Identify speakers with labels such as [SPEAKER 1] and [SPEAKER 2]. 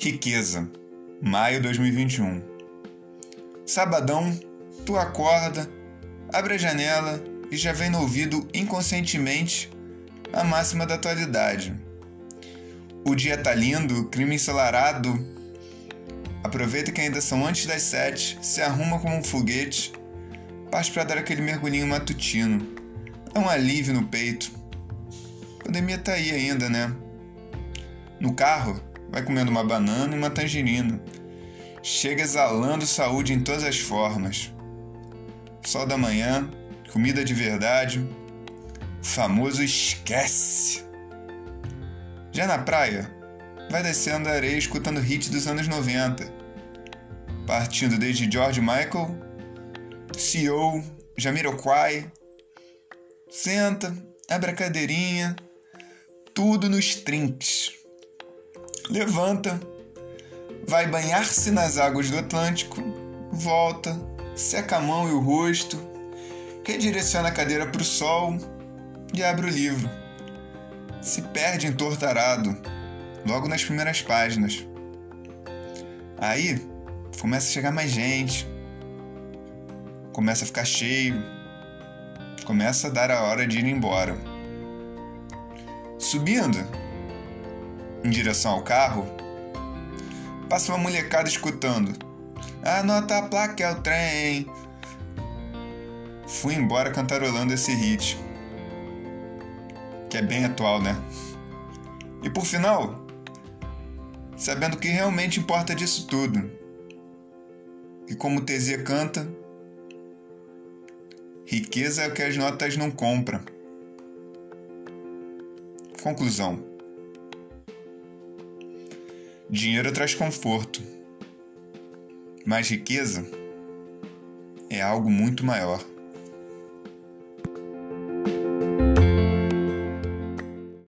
[SPEAKER 1] Riqueza, maio 2021. Sabadão, tu acorda, abre a janela e já vem no ouvido inconscientemente a máxima da atualidade. O dia tá lindo, clima ensolarado. Aproveita que ainda são antes das sete, se arruma como um foguete, parte para dar aquele mergulhinho matutino. É um alívio no peito. A pandemia tá aí ainda, né? No carro, vai comendo uma banana e uma tangerina. Chega exalando saúde em todas as formas. Sol da manhã, comida de verdade, famoso esquece. Já na praia, vai descendo a areia escutando hits dos anos 90, partindo desde George Michael, CEO, Jamiroquai. Senta, abre a cadeirinha, tudo nos trinques levanta, vai banhar-se nas águas do Atlântico, volta, seca a mão e o rosto, redireciona a cadeira para o sol e abre o livro. Se perde entortarado, logo nas primeiras páginas. Aí começa a chegar mais gente, começa a ficar cheio, começa a dar a hora de ir embora. Subindo, em direção ao carro, passa uma molecada escutando: Anota a placa, é o trem. Fui embora cantarolando esse hit, que é bem atual, né? E por final, sabendo que realmente importa disso tudo. E como Tesia canta, riqueza é o que as notas não compram. Conclusão. Dinheiro traz conforto, mas riqueza é algo muito maior.